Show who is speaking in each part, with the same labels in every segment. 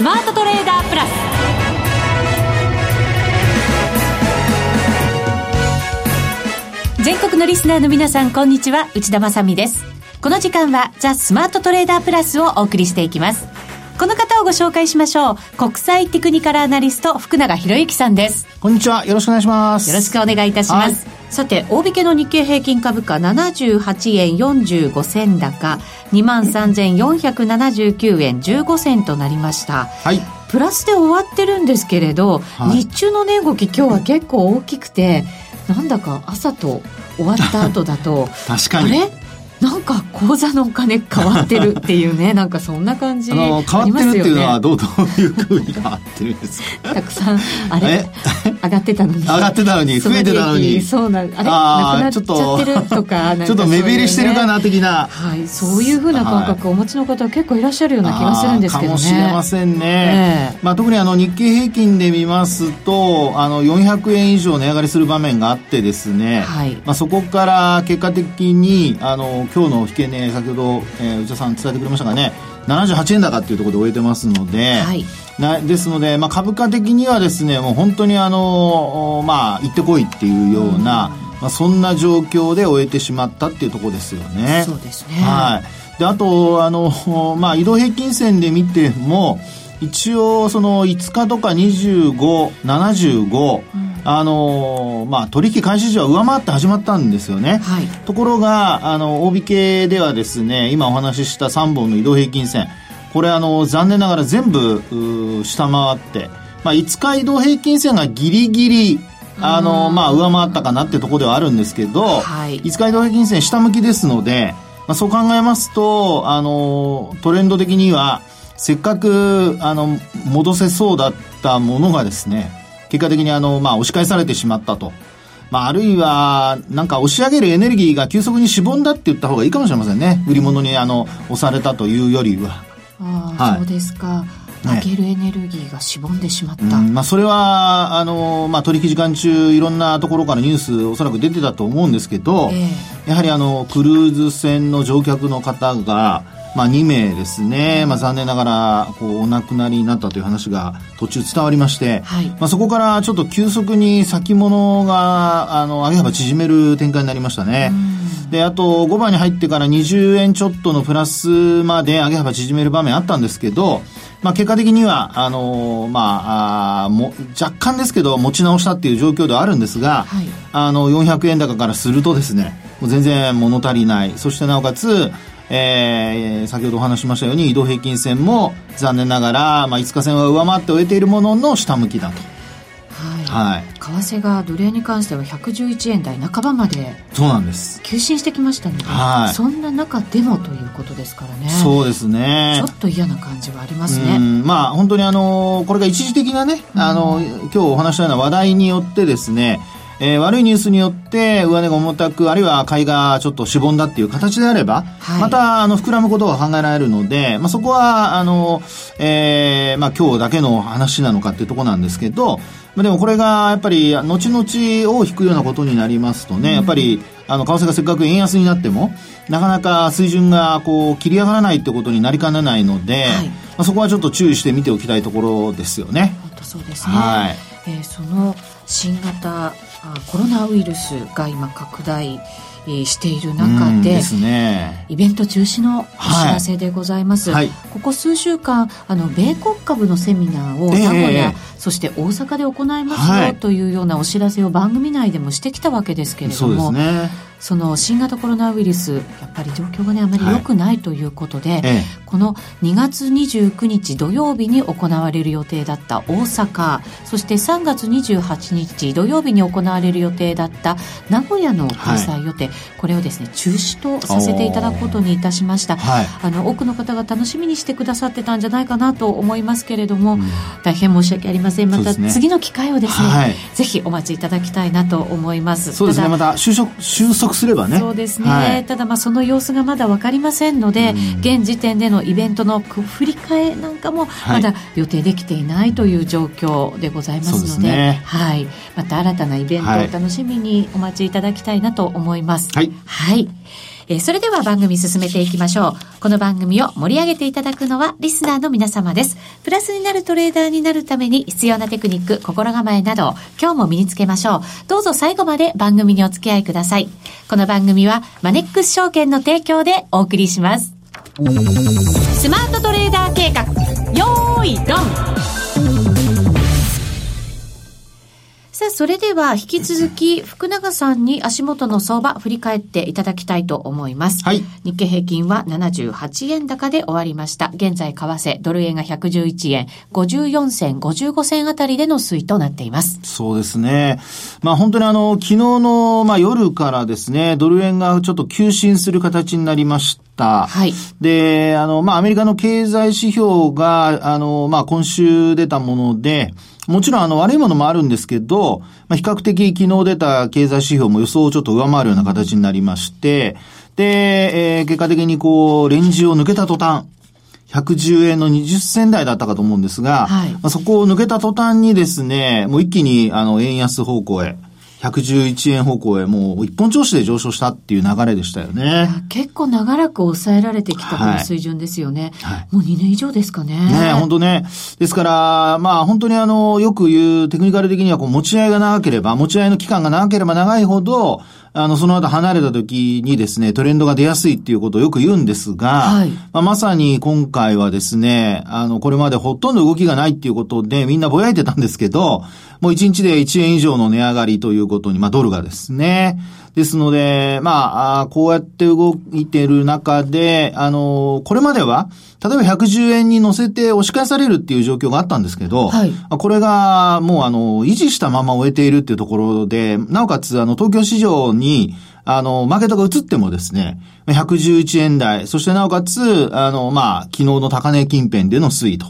Speaker 1: スマートトレーダープラス。全国のリスナーの皆さんこんにちは。内田まさです。この時間はザ・スマートトレーダープラスをお送りしていきます。この方をご紹介しましょう。国際テクニカルアナリスト福永博之さんです。
Speaker 2: こんにちは。よろしくお願いします。
Speaker 1: よろしくお願いいたします、さて、大引けの日経平均株価78円45銭高、23,479円15銭となりました。
Speaker 2: はい。
Speaker 1: プラスで終わってるんですけれど、はい、日中の値動き今日は結構大きくて、なんだか朝と終わった後だと、
Speaker 2: 確かに。
Speaker 1: あれ？なんか口座のお金変わってるっていうね なんかそんな感じあの
Speaker 2: 変わってるっていうのはどうどういうふうに変わってるんですか？
Speaker 1: たくさんあれ？上がってたのに。上
Speaker 2: がってたのに増えてたのに。
Speaker 1: そうなあれ？あなくなっちゃってるとか
Speaker 2: ちょっと目減りしてるかな的な、
Speaker 1: はい、そういうふうな感覚をお持ちの方は結構いらっしゃるような気がするんですけどね。
Speaker 2: かもしれませんね、えー、まあ、特にあの日経平均で見ますとあの400円以上値上がりする場面があってですね、はい、まあ、そこから結果的にあの今日の引け値先ほど、えー、内田さん伝えてくれましたがね。78円高っていうところで終えてますので、はい、なですので、まあ、株価的にはですねもう本当にあのまあ行ってこいっていうような、うん、まあ、そんな状況で終えてしまったっていうところですよね。
Speaker 1: そうですね。
Speaker 2: はい。であとあの、まあ、移動平均線で見ても一応その5日とか2575、うん。あのまあ、取引開始時は上回って始まったんですよね、はい、ところがあの大引けではですね今お話しした3本の移動平均線これあの残念ながら全部下回って、まあ、5日移動平均線がギリギリあの、まあ、上回ったかなってところではあるんですけど、はい、5日移動平均線下向きですので、まあ、そう考えますとあのトレンド的にはせっかくあの戻せそうだったものがですね結果的にあの、まあ、押し返されてしまったと。まあ、あるいは、なんか押し上げるエネルギーが急速にしぼんだって言った方がいいかもしれませんね。売り物にあの、押されたというよりは。
Speaker 1: ああ、はい、そうですか。上げるエネルギーがしぼんでしまった、
Speaker 2: うん、まあ、それはあの、まあ、取引時間中いろんなところからニュースおそらく出てたと思うんですけど、えー、やはりあのクルーズ船の乗客の方がまあ、2名ですね、まあ、残念ながらこうお亡くなりになったという話が途中伝わりまして、はい、まあ、そこからちょっと急速に先物があの上げ幅縮める展開になりましたね。であと5番に入ってから20円ちょっとのプラスまで上げ幅縮める場面あったんですけど、まあ、結果的にはあのまああも若干ですけど持ち直したっていう状況ではあるんですが、はい、あの400円高からするとですねもう全然物足りないそしてなおかつえー、先ほどお話しましたように移動平均線も残念ながら、まあ、5日線は上回って終えているものの下向きだと。
Speaker 1: はい、為替がドル円に関しては111円台半ばまで
Speaker 2: そうなんです。
Speaker 1: 急進してきましたので、はい、そんな中でもということですからね。
Speaker 2: そうですね。
Speaker 1: ちょっと嫌な感じはありますね。
Speaker 2: まあ本当にあのこれが一時的なね、あの今日お話したような話題によってですねえー、悪いニュースによって上値が重たく、あるいは買いがちょっとしぼんだっていう形であれば、はい、また、あの、膨らむことが考えられるので、まあ、そこは、あの、えー、まあ、今日だけの話なのかっていうところなんですけど、まあ、でもこれが、やっぱり、後々を引くようなことになりますとね、うん、やっぱり、あの、為替がせっかく円安になっても、なかなか水準が、こう、切り上がらないってことになりかねないので、はい、まあ、そこはちょっと注意して見ておきたいところですよね。
Speaker 1: 本当そうですね。はい。えー、その、新型コロナウイルスが今拡大している中で
Speaker 2: ね、
Speaker 1: イベント中止のお知らせでございます、はい。はい、ここ数週間あの米国株のセミナーを名古屋、えー、そして大阪で行いますよ、というようなお知らせを番組内でもしてきたわけですけれども、ね、その新型コロナウイルスやっぱり状況がねあまり良くないということで、はいええ、この2月29日土曜日に行われる予定だった大阪そして3月28日土曜日に行われる予定だった名古屋の開催予定、はい、これをですね中止とさせていただくことにいたしました、はい、あの多くの方が楽しみにしてくださってたんじゃないかなと思いますけれども、うん、大変申し訳ありません。また次の機会をですね、はい、ぜひお待ちいただきたいなと思います。
Speaker 2: そうですね。また収束収束すればね。
Speaker 1: そうですね、はい、ただまあその様子がまだ分かりませんので、現時点でのイベントの振り替えなんかもまだ予定できていないという状況でございますのでね、はい、また新たなイベントを楽しみにお待ちいただきたいなと思います。
Speaker 2: はい、
Speaker 1: はいえー、それでは番組進めていきましょう。この番組を盛り上げていただくのはリスナーの皆様です。プラスになるトレーダーになるために必要なテクニック、心構えなど、今日も身につけましょう。どうぞ最後まで番組にお付き合いください。この番組はマネックス証券の提供でお送りします。スマートトレーダー計画、よーい、ドンさあ、それでは引き続き福永さんに足元の相場振り返っていただきたいと思います。はい。日経平均は78円高で終わりました。現在為替、ドル円が111円、54銭、55銭あたりでの推移となっています。
Speaker 2: そうですね。まあ本当にあの、昨日の、まあ、夜からですね、ドル円がちょっと急進する形になりました。はい。で、あの、まあ、アメリカの経済指標が、あの、まあ、今週出たもので、もちろんあの悪いものもあるんですけど、まあ、比較的昨日出た経済指標も予想をちょっと上回るような形になりまして、で、えー、結果的にこう、レンジを抜けた途端、110円の20銭台だったかと思うんですが、はい、まあ、そこを抜けた途端にですね、もう一気にあの円安方向へ、111円方向へもう一本調子で上昇したっていう流れでしたよね。
Speaker 1: 結構長らく抑えられてきたこの水準ですよね。はい、もう2年以上ですかね。
Speaker 2: ね本当ね。ですから、まあ本当にあの、よく言うテクニカル的にはこう持ち合いが長ければ、持ち合いの期間が長ければ長いほど、あの、その後離れた時にですね、トレンドが出やすいっていうことをよく言うんですが、はい、まあ、まさに今回はですね、あの、これまでほとんど動きがないっていうことでみんなぼやいてたんですけど、もう1日で1円以上の値上がりということに、まあ、ドルがですね、ですので、まあ、こうやって動いている中で、あの、これまでは、例えば110円に乗せて押し返されるっていう状況があったんですけど、はい、これがもうあの、維持したまま終えているっていうところで、なおかつあの、東京市場に、あの、マーケットが移ってもですね、111円台、そしてなおかつ、あの、まあ、昨日の高値近辺での推移と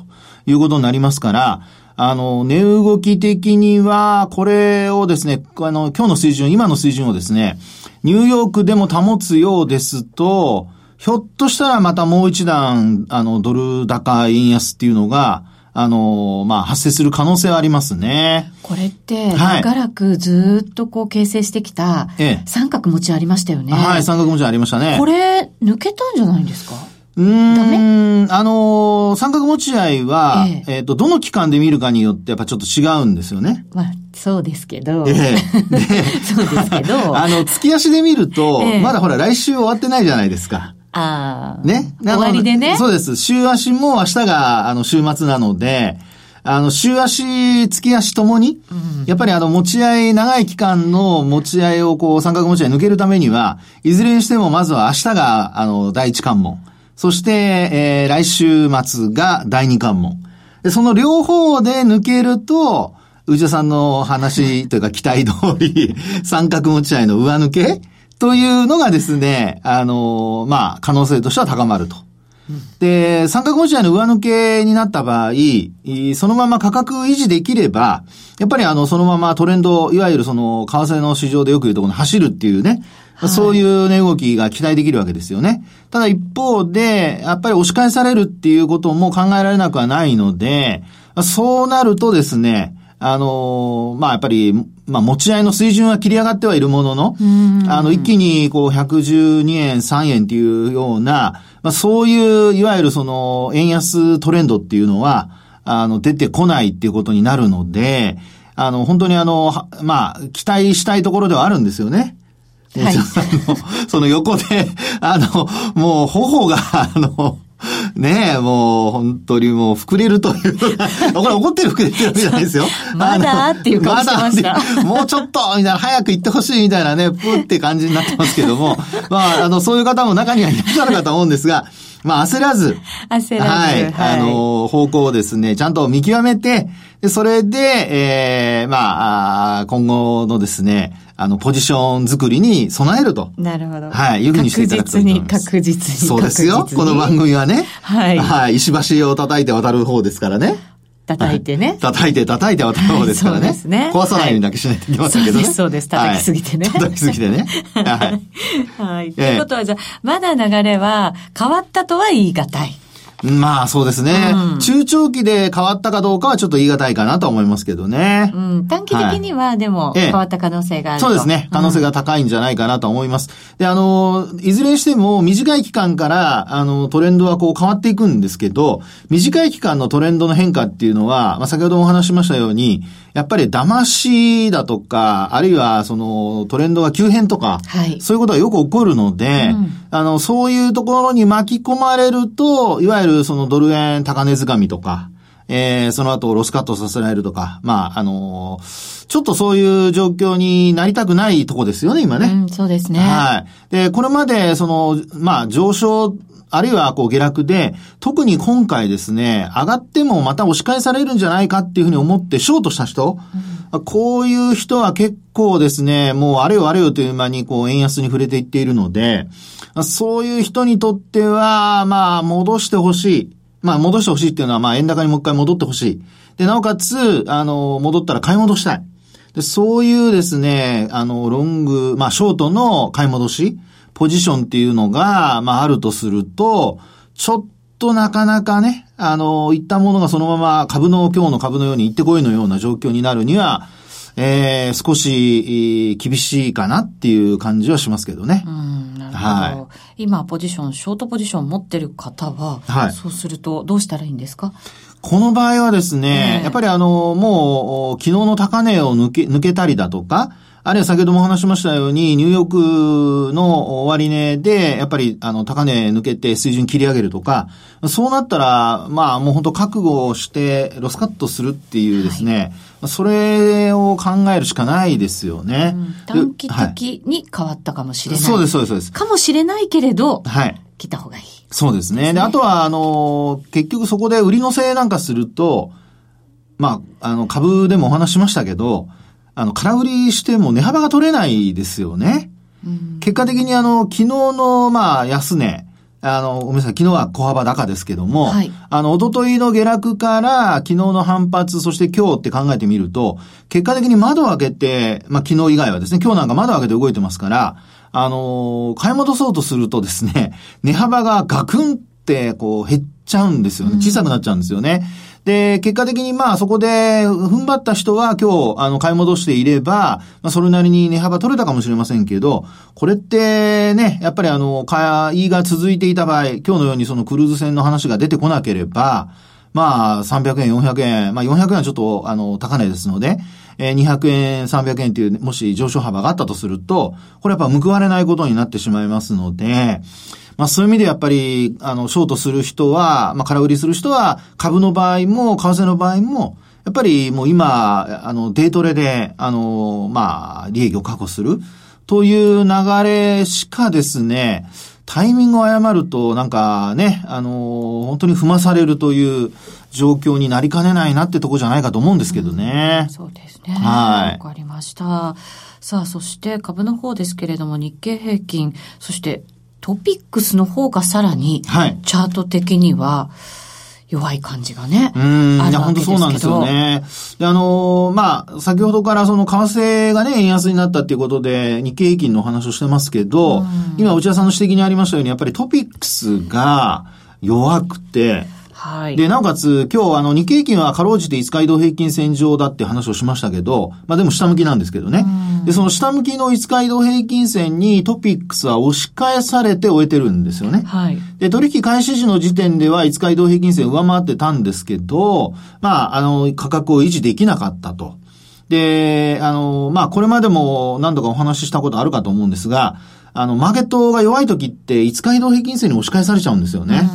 Speaker 2: いうことになりますから、あの、値動き的には、これをですね、あの、今日の水準、今の水準をですね、ニューヨークでも保つようですと、ひょっとしたらまたもう一段、あの、ドル高円安っていうのが、あの、まあ、発生する可能性はありますね。
Speaker 1: これって、長らくずっとこう形成してきた、三角持ちありましたよね。
Speaker 2: はい、三角持ちありましたね。
Speaker 1: これ、抜けたんじゃないんですか？
Speaker 2: うん。あのー、三角持ち合いは、えっ、ー、と、どの期間で見るかによってやっぱちょっと違うんですよね。
Speaker 1: まあ、そうですけど。ええ そうですけど。
Speaker 2: あの、月足で見ると、えまだほら来週終わってないじゃないですか。
Speaker 1: あ
Speaker 2: あ。ね？
Speaker 1: 終わりでね？
Speaker 2: そうです。週足も明日が、あの、週末なので、あの、週足、月足ともに、うん、やっぱりあの、持ち合い、長い期間の持ち合いをこう、三角持ち合い抜けるためには、いずれにしてもまずは明日が、あの、第一関門。そして、えー、来週末が第二関門。で、その両方で抜けると、内田さんの話というか期待通り、三角持ち合いの上抜けというのがですね、あの、まあ、可能性としては高まると。で、三角持ち合いの上抜けになった場合、そのまま価格維持できれば、やっぱりあの、そのままトレンド、いわゆるその、為替の市場でよく言うとこの走るっていうね、そういう値動きが期待できるわけですよね。ただ一方で、やっぱり押し返されるっていうことも考えられなくはないので、そうなるとですね、あのまあ、やっぱり、まあ、持ち合いの水準は切り上がってはいるものの、あの、一気に、こう、112円、3円っていうような、まあ、そういう、いわゆるその、円安トレンドっていうのは、あの、出てこないっていうことになるので、あの、本当にあの、まあ、期待したいところではあるんですよね。はい、その横で、あの、もう頬が、あの、ねえ、もう、本当にもう、膨れるというこれ怒ってる膨れてるわけじゃないですよ。
Speaker 1: まだっていう顔してました。
Speaker 2: ま、もうちょっと、みたいな、早く行ってほしいみたいなね、プーって感じになってますけども、まあ、あの、そういう方も中にはいらっしゃるかと思うんですが、まあ、焦らず。
Speaker 1: 焦らず。
Speaker 2: はい。はい、あの、方向をですね、ちゃんと見極めて、で、それで、ええー、まあ、今後のですね、あの、ポジション作りに備えると。
Speaker 1: なるほど。
Speaker 2: はい。いうふうにしていただくといいと思います。
Speaker 1: 確実に、確実
Speaker 2: に。そうですよ。この番組はね。はい。はい。石橋を叩いて渡る方ですからね。
Speaker 1: 叩いてね。
Speaker 2: 叩いて叩いて渡る方ですからね。はい、そうですね。壊さないようにだけしないといけませんけどね。
Speaker 1: そうです、そうです。叩きすぎてね。
Speaker 2: 叩きすぎてね。
Speaker 1: はい。はい。ということは、じゃあ、まだ流れは変わったとは言い難い。
Speaker 2: まあそうですね、うん、中長期で変わったかどうかはちょっと言い難いかなと思いますけどね。
Speaker 1: うん、短期的にはでも変わった可能性がある、
Speaker 2: そうですね。可能性が高いんじゃないかなと思います。うん、で、あの、いずれにしても短い期間から、あの、トレンドはこう変わっていくんですけど、短い期間のトレンドの変化っていうのは、まあ先ほどもお話しましたように、やっぱり騙しだとか、あるいはそのトレンドが急変とか、はい、そういうことがよく起こるので、うん、あの、そういうところに巻き込まれると、いわゆるそのドル円高値掴みとか、えー、その後ロスカットさせられるとか、まあ、あのー、ちょっとそういう状況になりたくないとこですよね、今ね。う
Speaker 1: ん、そうですね。
Speaker 2: はい。で、これまで、その、まあ、上昇あるいはこう下落で、特に今回ですね、上がってもまた押し返されるんじゃないかっていうふうに思ってショートした人、うん、こういう人は結構ですね、もうあれよあれよという間にこう円安に触れていっているので、そういう人にとっては、まあ戻してほしい。まあ戻してほしいっていうのは、まあ円高にもう一回戻ってほしい。で、なおかつ、あの、戻ったら買い戻したい。で、そういうですね、あの、ロング、まあショートの買い戻し。ポジションっていうのが、まあ、あるとすると、ちょっとなかなかね、あの、いったものがそのまま株の、今日の株のように行ってこいのような状況になるには、えー、少し、厳しいかなっていう感じはしますけどね。う
Speaker 1: ん、なるほど。はい、今、ポジション、ショートポジション持ってる方は、はい、そうすると、どうしたらいいんですか？
Speaker 2: この場合はですね、えー、やっぱりあの、もう、昨日の高値を抜け、抜けたりだとか、あるいは先ほどもお話しましたように、ニューヨークの終値で、やっぱり、あの、高値抜けて水準切り上げるとか、そうなったら、まあ、もう本当覚悟をして、ロスカットするっていうですね、はい、それを考えるしかないですよね。うん、
Speaker 1: 短期的に変わったかもしれない。
Speaker 2: そうです、そうです、そうです。
Speaker 1: かもしれないけれど、はい。来た方がいい。
Speaker 2: そうですね。で、あとは、あの、結局そこで売り乗せなんかすると、まあ、あの、株でもお話しましたけど、あの、空売りしても値幅が取れないですよね。結果的にあの、昨日の、まあ、安値、あの、ごめんなさい、昨日は小幅高ですけども、はい、あの、おとといの下落から昨日の反発、そして今日って考えてみると、結果的に窓を開けて、まあ、昨日以外はですね、今日なんか窓を開けて動いてますから、あの買い戻そうとするとですね、値幅がガクンって、こう、減っちゃうんですよね。小さくなっちゃうんですよね。うんで、結果的にまあそこで踏ん張った人は今日あの買い戻していれば、まあそれなりに値幅取れたかもしれませんけど、これってね、やっぱりあの、買いが続いていた場合、今日のようにそのクルーズ船の話が出てこなければ、まあ300円、400円、まあ400円はちょっとあの高値ですので、えー、200円、300円という、もし上昇幅があったとすると、これやっぱ報われないことになってしまいますので、まあそういう意味でやっぱり、あの、ショートする人は、まあ空売りする人は、株の場合も、為替の場合も、やっぱりもう今、あの、デートレで、あの、まあ、利益を確保するという流れしかですね、タイミングを誤ると、なんかね、あの、本当に踏まされるという状況になりかねないなってとこじゃないかと思うんですけどね。
Speaker 1: うん、そうですね。はい。わかりました。さあ、そして株の方ですけれども、日経平均、そしてトピックスの方がさらに、チャート的には、弱い感じがね。
Speaker 2: うん。いや、本当そうなんですよね。で、あのー、まあ、先ほどからその為替がね、円安になったっていうことで、日経平均の話をしてますけど、今、内田さんの指摘にありましたように、やっぱりトピックスが弱くて、はい。で、なおかつ、今日、あの、日経平均はかろうじて5日移動平均線上だって話をしましたけど、まあでも下向きなんですけどね。で、その下向きの5日移動平均線にトピックスは押し返されて終えてるんですよね。はい。で、取引開始時の時点では5日移動平均線上回ってたんですけど、まあ、あの、価格を維持できなかったと。で、あの、まあ、これまでも何度かお話ししたことあるかと思うんですが、あの、マーケットが弱い時って5日移動平均線に押し返されちゃうんですよね。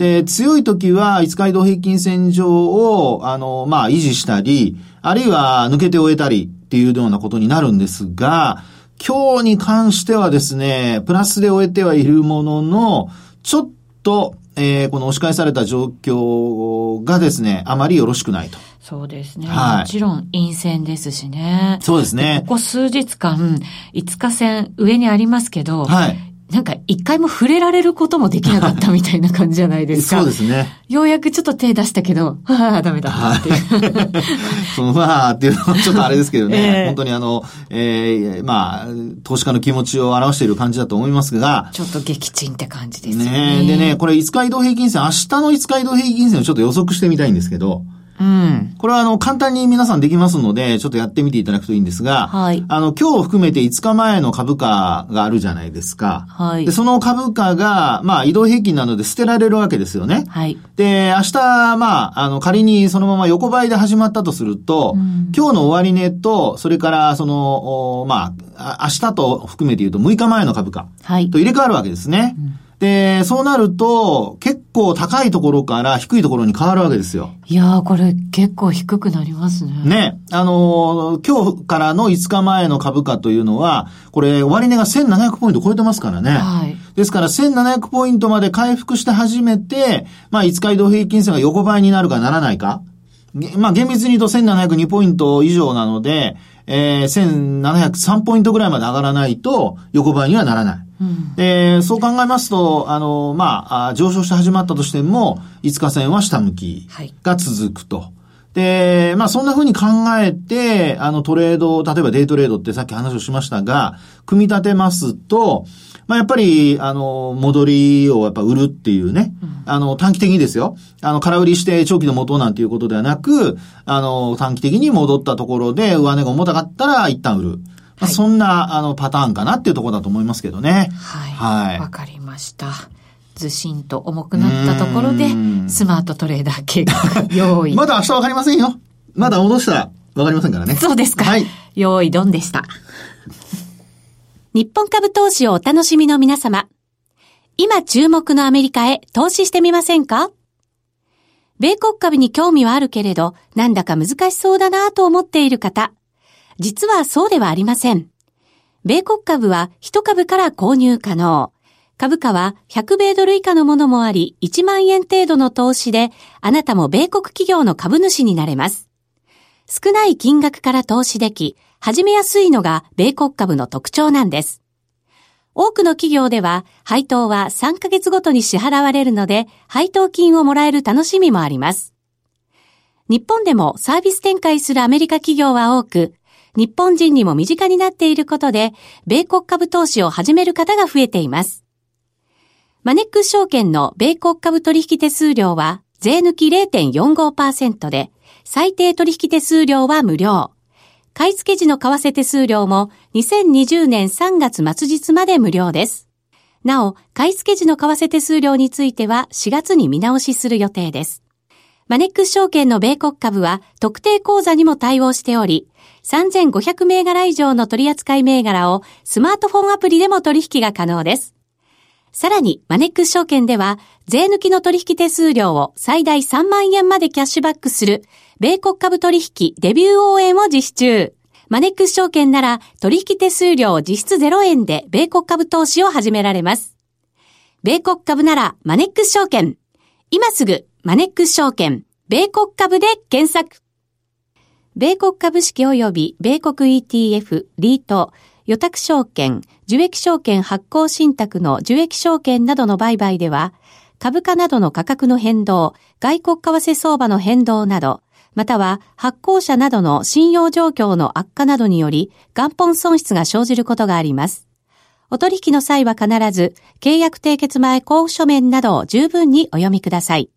Speaker 2: で、強い時は5日移動平均線上を、あの、まあ、維持したり、あるいは抜けて終えたりっていうようなことになるんですが、今日に関してはですね、プラスで終えてはいるものの、ちょっと、えー、この押し返された状況がですね、あまりよろしくないと。
Speaker 1: そうですね。はい、もちろん陰線ですしね。
Speaker 2: そうですね。
Speaker 1: ここ数日間、5日線上にありますけど、はい。なんか一回も触れられることもできなかったみたいな感じじゃないですか。
Speaker 2: そうですね。
Speaker 1: ようやくちょっと手出したけど、ああ、ダメだっていう。
Speaker 2: その、まあっていうのはちょっとあれですけどね。えー、本当にあの、えー、まあ、投資家の気持ちを表している感じだと思いますが。
Speaker 1: ちょっと撃沈って感じですね。
Speaker 2: ねでね、これ5日移動平均線、明日の5日移動平均線をちょっと予測してみたいんですけど。
Speaker 1: うん。
Speaker 2: これはあの、簡単に皆さんできますので、ちょっとやってみていただくといいんですが、
Speaker 1: はい。
Speaker 2: あの、今日含めて5日前の株価があるじゃないですか。
Speaker 1: はい。
Speaker 2: で、その株価が、まあ、移動平均なので捨てられるわけですよね。
Speaker 1: はい。
Speaker 2: で、明日、まあ、あの、仮にそのまま横ばいで始まったとすると、うん、今日の終値と、それから、その、まあ、明日と含めて言うと6日前の株価。
Speaker 1: はい。
Speaker 2: と入れ替わるわけですね。うんで、そうなると、結構高いところから低いところに変わるわけですよ。
Speaker 1: いやー、これ結構低くなりますね。
Speaker 2: ね。あのー、今日からの5日前の株価というのは、これ、終値が1700ポイント超えてますからね。
Speaker 1: はい。
Speaker 2: ですから、1700ポイントまで回復して初めて、まあ、5日移動平均線が横ばいになるかならないか。まあ、厳密に言うと1702ポイント以上なので、えー、1703ポイントぐらいまで上がらないと、横ばいにはならない。
Speaker 1: うん、
Speaker 2: で、そう考えますと、あの、まあ、上昇して始まったとしても、5日線は下向きが続くと。はいで、まあそんな風に考えて、あのトレード、例えばデイトレードってさっき話をしましたが、組み立てますと、まあやっぱり、あの、戻りをやっぱ売るっていうね、うん、あの、短期的にですよ。あの、空売りして長期の元なんていうことではなく、あの、短期的に戻ったところで上値が重たかったら一旦売る。まあ、そんな、あの、パターンかなっていうところだと思いますけどね。
Speaker 1: はい。はい。わかりました。ずしんと重くなったところで、スマートトレーダー計画用意。
Speaker 2: まだ明日わかりませんよ。まだ戻したらわかりませんからね。
Speaker 1: そうですか。
Speaker 2: はい。
Speaker 1: 用意ドンでした。日本株投資をお楽しみの皆様。今注目のアメリカへ投資してみませんか？米国株に興味はあるけれど、なんだか難しそうだなと思っている方。実はそうではありません。米国株は1株から購入可能。株価は100米ドル以下のものもあり、1万円程度の投資で、あなたも米国企業の株主になれます。少ない金額から投資でき、始めやすいのが米国株の特徴なんです。多くの企業では、配当は3ヶ月ごとに支払われるので、配当金をもらえる楽しみもあります。日本でもサービス展開するアメリカ企業は多く、日本人にも身近になっていることで、米国株投資を始める方が増えています。マネックス証券の米国株取引手数料は、税抜き0.45%で、最低取引手数料は無料。買い付け時の為替手数料も2020年3月末日まで無料です。なお、買い付け時の為替手数料については4月に見直しする予定です。マネックス証券の米国株は特定口座にも対応しており、3500銘柄以上の取扱銘柄をスマートフォンアプリでも取引が可能です。さらに、マネックス証券では、税抜きの取引手数料を最大3万円までキャッシュバックする、米国株取引デビュー応援を実施中。マネックス証券なら、取引手数料実質0円で米国株投資を始められます。米国株なら、マネックス証券。今すぐ、マネックス証券、米国株で検索。米国株式及び米国 ETF、リート、予託証券、受益証券発行信託の受益証券などの売買では、株価などの価格の変動、外国為替相場の変動など、または発行者などの信用状況の悪化などにより元本損失が生じることがあります。お取引の際は必ず契約締結前交付書面などを十分にお読みください。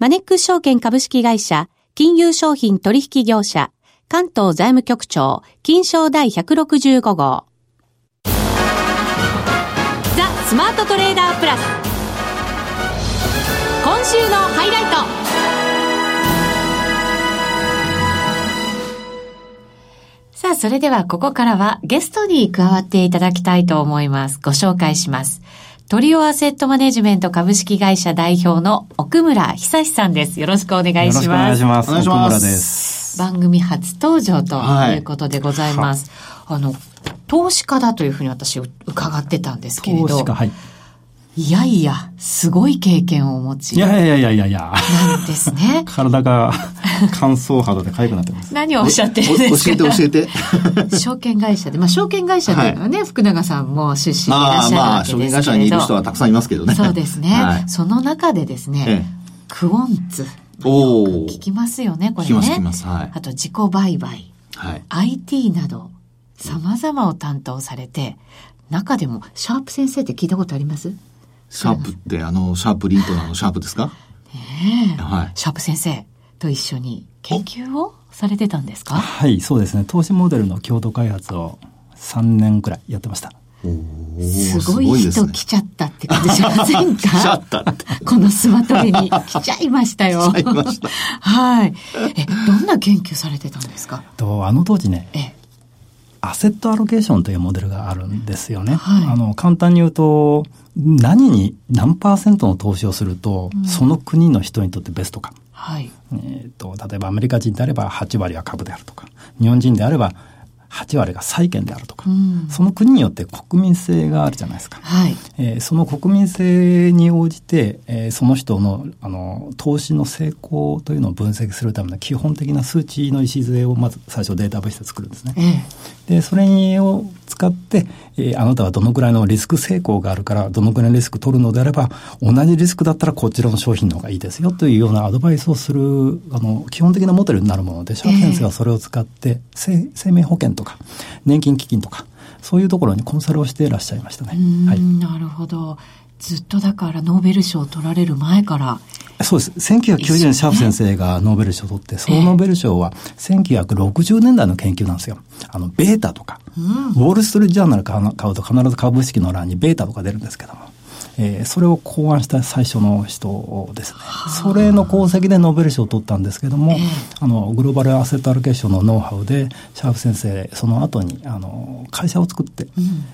Speaker 1: マネックス証券株式会社金融商品取引業者、関東財務局長、金賞第165号。ザ・スマートトレーダープラス。今週のハイライト。あ、それではここからはゲストに加わっていただきたいと思います。ご紹介します。トリオアセットマネジメント株式会社代表の奥村久志さんです。よろしくお願いします。よろしくお願いし
Speaker 3: ます。
Speaker 2: お願いしま
Speaker 3: す。
Speaker 1: 番組初登場ということでございます。はい、あの、投資家だというふうに私伺ってたんですけれど。投資家、はい。いやいや、すごい経験をお持ち。
Speaker 3: いやいやいやいやいや。
Speaker 1: なんですね。
Speaker 3: 体が乾燥肌で痒くなってます。
Speaker 1: 何をおっしゃってるんです
Speaker 2: か？教えて教
Speaker 1: えて。証券会社で、まあ証券会社っていうのはね、はい、福永さんも出身でいらっしゃるわけですけれど。まあ、証券会社
Speaker 2: にいる人はたくさんいますけどね。
Speaker 1: そうですね。はい、その中でですね、ええ、クオンツ。お聞きますよね、これね。聞きます、聞きます。はい。あと自己売買。はい。IT など、様々を担当されて、中でも、シャープ先生って聞いたことあります？
Speaker 2: シャープってあの、シャープリートナーのシャープですか？
Speaker 1: ねえ。はい。シャープ先生と一緒に研究をされてたんですか？
Speaker 3: はい、そうですね。投資モデルの共同開発を3年くらいやってました。
Speaker 1: すごい人来ちゃったって感じしませんか？来ちゃったって。このスマトリに来ちゃいましたよ。来ちゃいました。はい。え、どんな研究されてたんですか？
Speaker 3: とあの当時ね、えアセットアロケーションというモデルがあるんですよね。はい、あの、簡単に言うと、何に何パーセントの投資をすると、うん、その国の人にとってベストか。はい。えっ、と、例えばアメリカ人であれば8割は株であるとか、日本人であれば8割が債券であるとか、うん、その国によって国民性があるじゃないですか。はい、えー、その国民性に応じて、えー、その人のあの投資の成功というのを分析するための基本的な数値の礎をまず最初データベースで作るんですね。えー、でそれを使って、えー、あなたはどのくらいのリスク成功があるから、どのくらいのリスク取るのであれば、同じリスクだったらこちらの商品の方がいいですよというようなアドバイスをする、あの、基本的なモデルになるもので、シャープ先生はそれを使って、生生命保険とか、年金基金とか、そういうところにコンサルをしていらっしゃいましたね。
Speaker 1: はい、なるほど。ずっとだからノーベル賞を取られる前から。
Speaker 3: そうです。1990年シャープ先生がノーベル賞を取って、そのノーベル賞は1960年代の研究なんですよ。あの、ベータとか、うん、ウォールストリートジャーナル買うと必ず株式の欄にベータとか出るんですけども、えー、それを考案した最初の人ですね。それの功績でノーベル賞を取ったんですけども、えー、あの、グローバルアセットアロケーションのノウハウで、シャープ先生、その後に、あの、会社を作って、うん、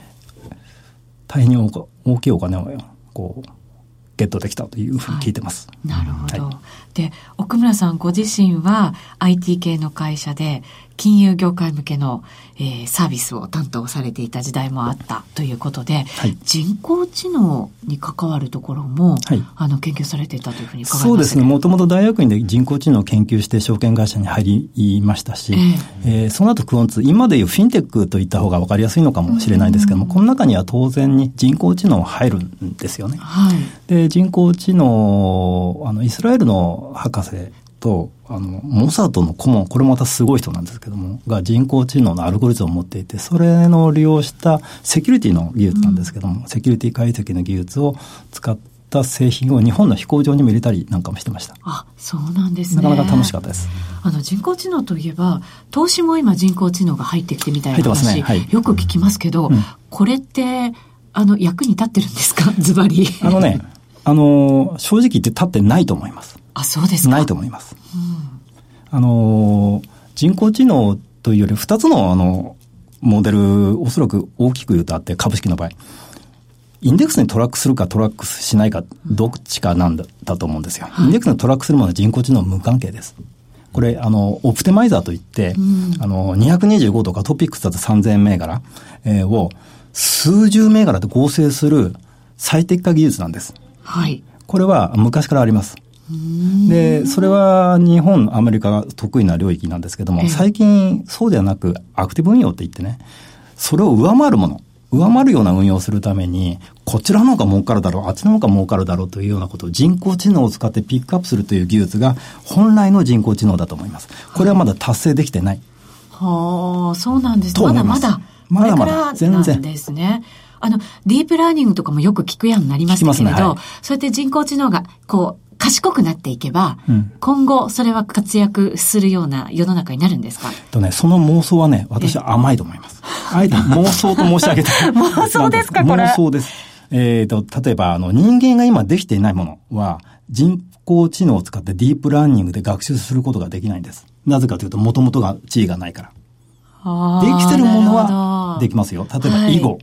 Speaker 3: 大変に大きいお金を、こう、ゲットできたというふうに聞いてます。
Speaker 1: はい、なるほど、はい、で、奥村さんご自身は IT 系の会社で金融業界向けの、えー、サービスを担当されていた時代もあったということで、はい、人工知能に関わるところも、はい、あの研究されていたというふうに
Speaker 3: そうですね。もともと大学院で人工知能を研究して証券会社に入りましたし、えー、えー、その後クオンツ、今でいうフィンテックといった方が分かりやすいのかもしれないんですけども、この中には当然に人工知能入るんですよね。はい、で、人工知能、あの、イスラエルの博士と、あの、モサドの顧問、これまたすごい人なんですけども、が人工知能のアルゴリズムを持っていて、それの利用したセキュリティの技術なんですけども、うん、セキュリティ解析の技術を使った製品を日本の飛行場にも入れたりなんかもしてました。
Speaker 1: あ、そうなんですね。
Speaker 3: なかなか楽しかったです。
Speaker 1: あの、人工知能といえば、投資も今人工知能が入ってきてみたいな話、ねはい、よく聞きますけど、うん、これって、あの、役に立ってるんですか？ズバリ。
Speaker 3: あのね、あの、正直言って立ってないと思います。
Speaker 1: あ、そうですか。
Speaker 3: ないと思います。うん、あの、人工知能というより二つのあの、モデル、おそらく大きく言うとあって、株式の場合。インデックスにトラックするかトラックしないか、どっちかなんだだと思うんですよ。インデックスにトラックするものは人工知能無関係です。これ、あの、オプテマイザーといって、うん、あの、225とかトピックスだと3000銘柄、えー、を数十銘柄で合成する最適化技術なんです。はい。これは昔からあります。で、それは日本、アメリカが得意な領域なんですけども、最近そうではなく、アクティブ運用って言ってね、それを上回るもの、上回るような運用をするために、こちらの方が儲かるだろう、あっちの方が儲かるだろうというようなことを人工知能を使ってピックアップするという技術が本来の人工知能だと思います。これはまだ達成できてない。
Speaker 1: はあ、そうなんですまだまだ。まだまだ。全然。ですね。あの、ディープラーニングとかもよく聞くようになりましたけれど、ねはい、そうやって人工知能が、こう、賢くなっていけば、うん、今後それは活躍するような世の中になるんですか？
Speaker 3: とね、その妄想はね、私は甘いと思います。あえて 妄想と申し上げた
Speaker 1: 妄想ですか、これ？
Speaker 3: 妄想です。えっ、ー、と、例えば、あの、人間が今できていないものは、人工知能を使ってディープラーニングで学習することができないんです。なぜかというと、もともとが地位がないから。できてるものはできますよ。例えば、囲碁、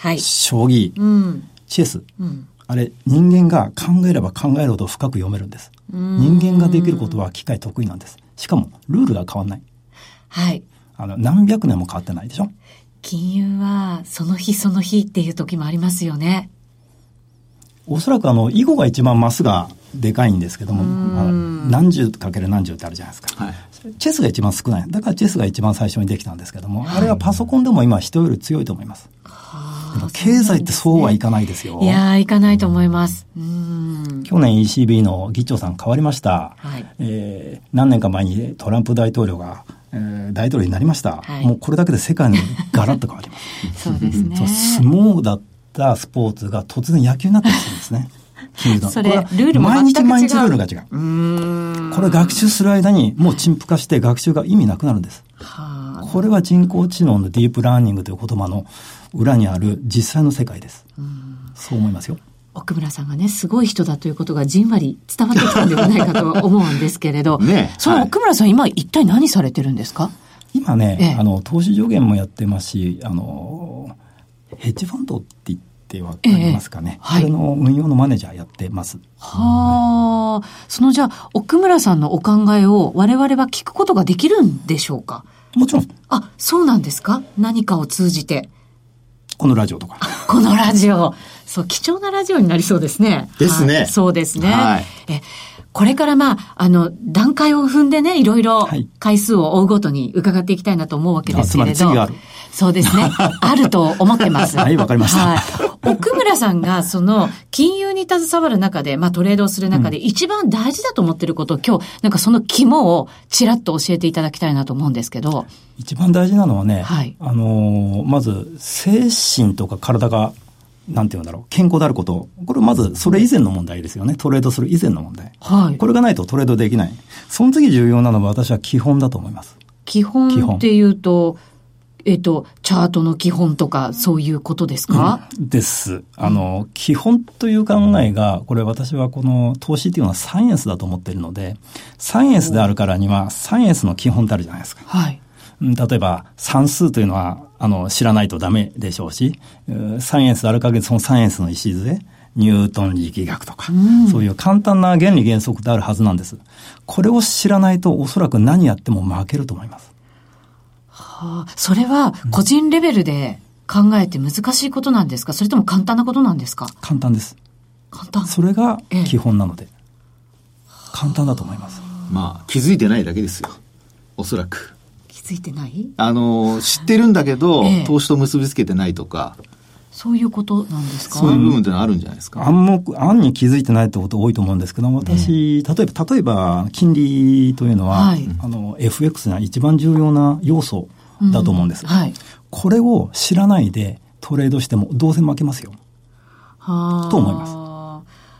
Speaker 3: はい、将棋、うん、チェス、うんあれ、人間が考えれば考えるほど深く読めるんです。人間ができることは機械得意なんです。しかも、ルールが変わんない。はい。あの、何百年も変わってないでしょ？
Speaker 1: 金融は、その日その日っていう時もありますよね。
Speaker 3: おそらくあの、囲碁が一番マスがでかいんですけども、まあ、何十かける何十ってあるじゃないですか。はい、チェスが一番少ない。だからチェスが一番最初にできたんですけども、はい、あれはパソコンでも今人より強いと思います。経済ってそうはいかないですよ。
Speaker 1: いやいかないと思います。
Speaker 3: 去年 ECB の議長さん変わりました。はい、えー、何年か前にトランプ大統領が、えー、大統領になりました、はい、もうこれだけで世界のガラッと変わりま
Speaker 1: す。そうですね。
Speaker 3: 相撲だったスポーツが突然野球になってるんですね。
Speaker 1: それ、ルールも
Speaker 3: 毎日毎日ルールが違う。これ学習する間にもう陳腐化して学習が意味なくなるんです。これは人工知能のディープラーニングという言葉の裏にある実際の世界です。うそう思いますよ。
Speaker 1: 奥村さんがね、すごい人だということがじんわり伝わってきたんではないかと思うんですけれど、ね、その奥村さん、今一体何されてるんですか？
Speaker 3: 今ね、ええ、あの、投資助言もやってますし、あの、ヘッジファンドって言ってわかりますかね。えはい、それの運用のマネージャーやってます。
Speaker 1: はあ、そのじゃあ、奥村さんのお考えを我々は聞くことができるんでしょうか？
Speaker 3: もちろん。
Speaker 1: あ、そうなんですか？何かを通じて。
Speaker 3: このラジオとか。
Speaker 1: このラジオ。そう、貴重なラジオになりそうですね。
Speaker 2: ですね。
Speaker 1: はい、そうですね。はい、えこれからまあ、あの、段階を踏んでね、いろいろ回数を追うごとに伺っていきたいなと思うわけですけれど。
Speaker 3: つまり次ある。
Speaker 1: そうですね。あると思ってます。
Speaker 3: はい、わかりました。はい。
Speaker 1: 奥村さんが、その、金融に携わる中で、まあ、トレードをする中で、一番大事だと思ってることを、今日、なんかその肝をちらっと教えていただきたいなと思うんですけど。
Speaker 3: 一番大事なのはね、はい、あのー、まず、精神とか体がなんていうんだろう、健康であること。これまず、それ以前の問題ですよね。トレードする以前の問題。はい。これがないとトレードできない。その次重要なのは私は基本だと思います。
Speaker 1: 基本っていうと、えっ、と、チャートの基本とか、そういうことですか、
Speaker 3: うん、です。あの、基本という考えが、これ私はこの投資っていうのはサイエンスだと思っているので、サイエンスであるからには、サイエンスの基本ってあるじゃないですか。はい。例えば、算数というのは、あの、知らないとダメでしょうし、サイエンスである限りそのサイエンスの礎、ニュートン力学とか、うん、そういう簡単な原理原則であるはずなんです。これを知らないとおそらく何やっても負けると思います。
Speaker 1: はあ、それは個人レベルで考えて難しいことなんですか、それとも簡単なことなんですか？
Speaker 3: 簡単です。
Speaker 1: 簡単
Speaker 3: それが基本なので、ええ、簡単だと思います。
Speaker 2: まあ、気づいてないだけですよ。おそらく。
Speaker 1: ついてない？
Speaker 2: あの、知ってるんだけど、ええ、投資と結びつけてないとか。
Speaker 1: そういうことなんですか？
Speaker 2: そういう部分ってのはあるんじゃないですか？
Speaker 3: 暗黙、暗に気づいてないってこと多いと思うんですけど、私、え、例えば、例えば、金利というのは、はい、あの、FX が一番重要な要素だと思うんです。うんはい、これを知らないでトレードしてもどうせ負けますよ。と思います。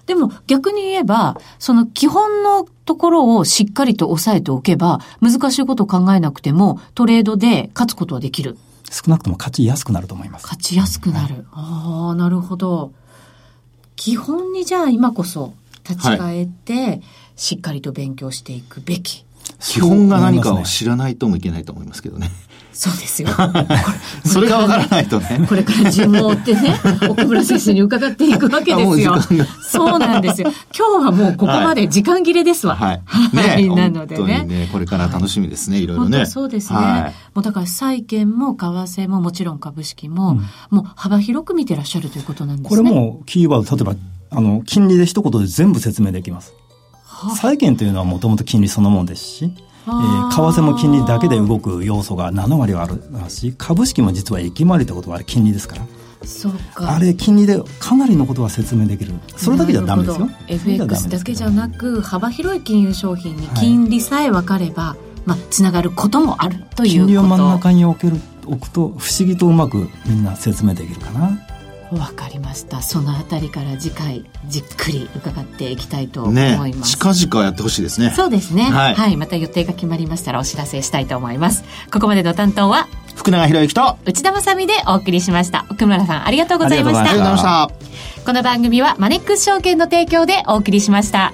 Speaker 1: でも逆に言えば、その基本のところをしっかりと押さえておけば、難しいことを考えなくても、トレードで勝つことはできる。
Speaker 3: 少なくとも勝ちやすくなると思います。
Speaker 1: 勝ちやすくなる。はい、ああ、なるほど。基本にじゃあ今こそ立ち返って、しっかりと勉強していくべき。
Speaker 2: 基本が何かを知らないともいけないと思いますけどね。
Speaker 1: そうですよ。
Speaker 2: それがわからないとね。
Speaker 1: これから順を追ってね、奥村先生に伺っていくわけですよ。そうなんですよ。今日はもうここまで時間切れですわ。はい。
Speaker 2: はい、なのでね。ね、これから楽しみですね、いろいろね。
Speaker 1: そうですね。はい、もうだから債券も為替ももちろん株式も、うん、もう幅広く見てらっしゃるということなんです
Speaker 3: ね。これもキーワード、例えば、あの、金利で一言で全部説明できます。債券というのはもともと金利そのものですし、えー、為替も金利だけで動く要素が7割あるし株式も実は駅回りってことはあれ金利ですから。
Speaker 1: そうか。
Speaker 3: あれ金利でかなりのことは説明できる。それだけじゃダメですよ。
Speaker 1: FX だけじゃなく幅広い金融商品に金利さえ分かれば、はい、まあ、つながることもあるということ。金利
Speaker 3: を真ん中に置ける置くと不思議とうまくみんな説明できるかな
Speaker 1: わかりました。そのあたりから次回じっくり伺っていきたいと思います。ね、
Speaker 2: 近々やってほしいですね。
Speaker 1: そうですね、はい。はい。また予定が決まりましたらお知らせしたいと思います。ここまでの担当は
Speaker 2: 福永博之と
Speaker 1: 内田まさみでお送りしました。奥村さんありがとうございました。あ
Speaker 2: りがとうございました。
Speaker 1: この番組はマネックス証券の提供でお送りしました。